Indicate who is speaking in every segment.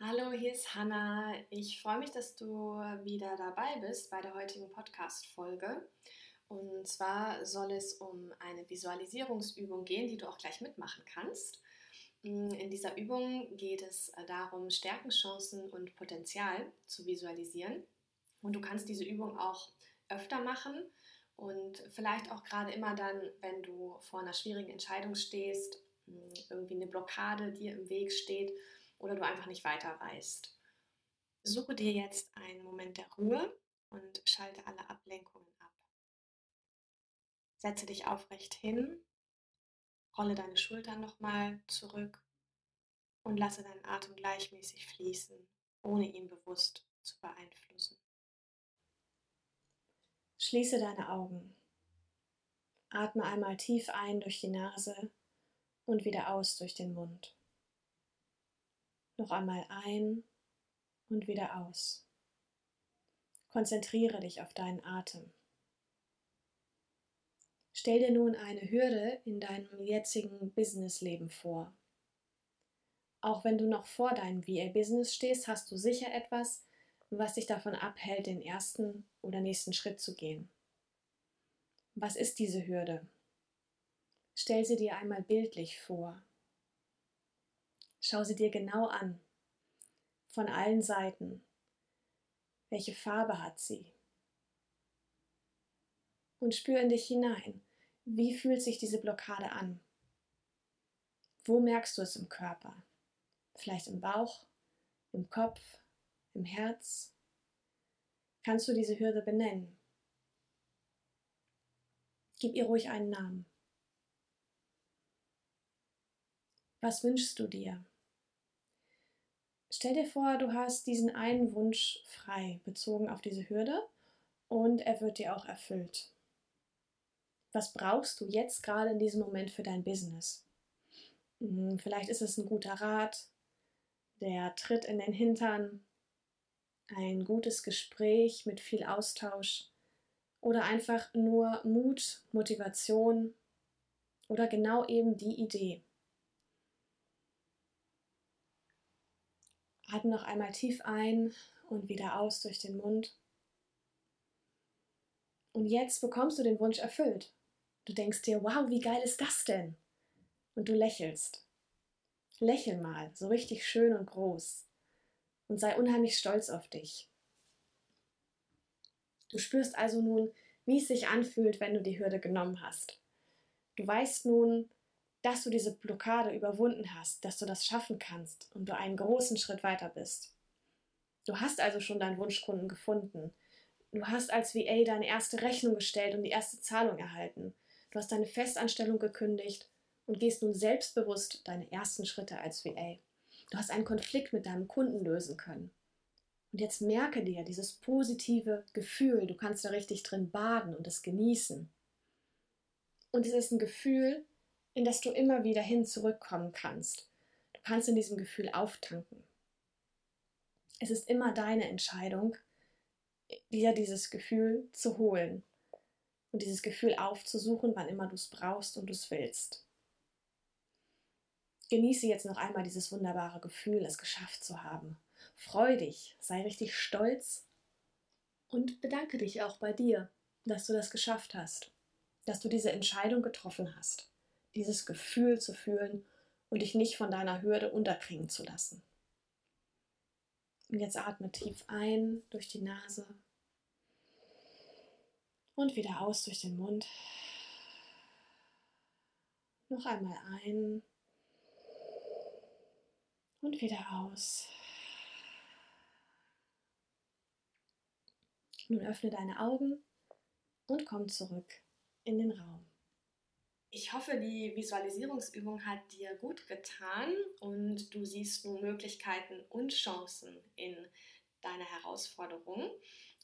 Speaker 1: Hallo, hier ist Hanna. Ich freue mich, dass du wieder dabei bist bei der heutigen Podcast-Folge. Und zwar soll es um eine Visualisierungsübung gehen, die du auch gleich mitmachen kannst. In dieser Übung geht es darum, Stärken, Chancen und Potenzial zu visualisieren. Und du kannst diese Übung auch öfter machen und vielleicht auch gerade immer dann, wenn du vor einer schwierigen Entscheidung stehst, irgendwie eine Blockade dir im Weg steht oder du einfach nicht weiter weißt. Suche dir jetzt einen Moment der Ruhe und schalte alle Ablenkungen ab. Setze dich aufrecht hin, rolle deine Schultern nochmal zurück und lasse deinen Atem gleichmäßig fließen, ohne ihn bewusst zu beeinflussen. Schließe deine Augen. Atme einmal tief ein durch die Nase und wieder aus durch den Mund. Noch einmal ein und wieder aus. Konzentriere dich auf deinen Atem. Stell dir nun eine Hürde in deinem jetzigen Businessleben vor. Auch wenn du noch vor deinem VA-Business stehst, hast du sicher etwas, was dich davon abhält, den ersten oder nächsten Schritt zu gehen. Was ist diese Hürde? Stell sie dir einmal bildlich vor. Schau sie dir genau an, von allen Seiten. Welche Farbe hat sie? Und spür in dich hinein. Wie fühlt sich diese Blockade an? Wo merkst du es im Körper? Vielleicht im Bauch, im Kopf, im Herz? Kannst du diese Hürde benennen? Gib ihr ruhig einen Namen. Was wünschst du dir? Stell dir vor, du hast diesen einen Wunsch frei, bezogen auf diese Hürde, und er wird dir auch erfüllt. Was brauchst du jetzt gerade in diesem Moment für dein Business? Hm, vielleicht ist es ein guter Rat, der Tritt in den Hintern, ein gutes Gespräch mit viel Austausch oder einfach nur Mut, Motivation oder genau eben die Idee. Atme noch einmal tief ein und wieder aus durch den Mund. Und jetzt bekommst du den Wunsch erfüllt. Du denkst dir, wow, wie geil ist das denn? Und du lächelst. Lächel mal, so richtig schön und groß. Und sei unheimlich stolz auf dich. Du spürst also nun, wie es sich anfühlt, wenn du die Hürde genommen hast. Du weißt nun, dass du diese Blockade überwunden hast, dass du das schaffen kannst und du einen großen Schritt weiter bist. Du hast also schon deinen Wunschkunden gefunden. Du hast als VA deine erste Rechnung gestellt und die erste Zahlung erhalten. Du hast deine Festanstellung gekündigt und gehst nun selbstbewusst deine ersten Schritte als VA. Du hast einen Konflikt mit deinem Kunden lösen können. Und jetzt merke dir dieses positive Gefühl, du kannst da richtig drin baden und es genießen. Und es ist ein Gefühl, in das du immer wieder hin zurückkommen kannst. Du kannst in diesem Gefühl auftanken. Es ist immer deine Entscheidung, dir dieses Gefühl zu holen und dieses Gefühl aufzusuchen, wann immer du es brauchst und du es willst. Genieße jetzt noch einmal dieses wunderbare Gefühl, es geschafft zu haben. Freu dich, sei richtig stolz und bedanke dich auch bei dir, dass du das geschafft hast, dass du diese Entscheidung getroffen hast dieses Gefühl zu fühlen und dich nicht von deiner Hürde unterkriegen zu lassen. Und jetzt atme tief ein durch die Nase und wieder aus durch den Mund. Noch einmal ein und wieder aus. Nun öffne deine Augen und komm zurück in den Raum. Ich hoffe, die Visualisierungsübung hat dir gut getan und du siehst nun Möglichkeiten und Chancen in deiner Herausforderung.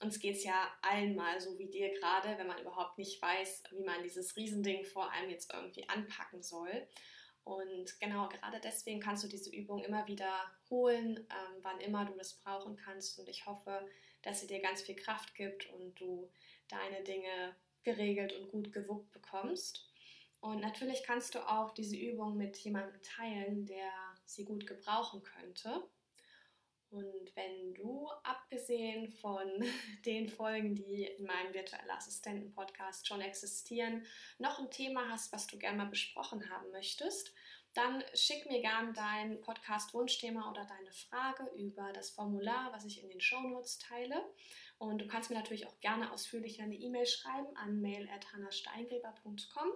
Speaker 1: Uns geht es ja allen mal so wie dir gerade, wenn man überhaupt nicht weiß, wie man dieses Riesending vor allem jetzt irgendwie anpacken soll. Und genau, gerade deswegen kannst du diese Übung immer wieder holen, ähm, wann immer du das brauchen kannst. Und ich hoffe, dass sie dir ganz viel Kraft gibt und du deine Dinge geregelt und gut gewuppt bekommst. Und natürlich kannst du auch diese Übung mit jemandem teilen, der sie gut gebrauchen könnte. Und wenn du, abgesehen von den Folgen, die in meinem virtuellen Assistenten-Podcast schon existieren, noch ein Thema hast, was du gerne mal besprochen haben möchtest, dann schick mir gern dein Podcast-Wunschthema oder deine Frage über das Formular, was ich in den Shownotes teile. Und du kannst mir natürlich auch gerne ausführlich eine E-Mail schreiben an mail.hannahsteingräber.com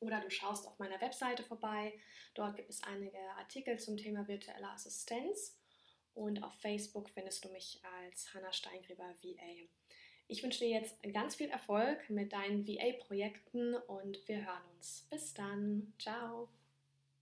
Speaker 1: oder du schaust auf meiner Webseite vorbei. Dort gibt es einige Artikel zum Thema virtuelle Assistenz. Und auf Facebook findest du mich als Hannah Steingräber VA. Ich wünsche dir jetzt ganz viel Erfolg mit deinen VA-Projekten und wir hören uns. Bis dann. Ciao.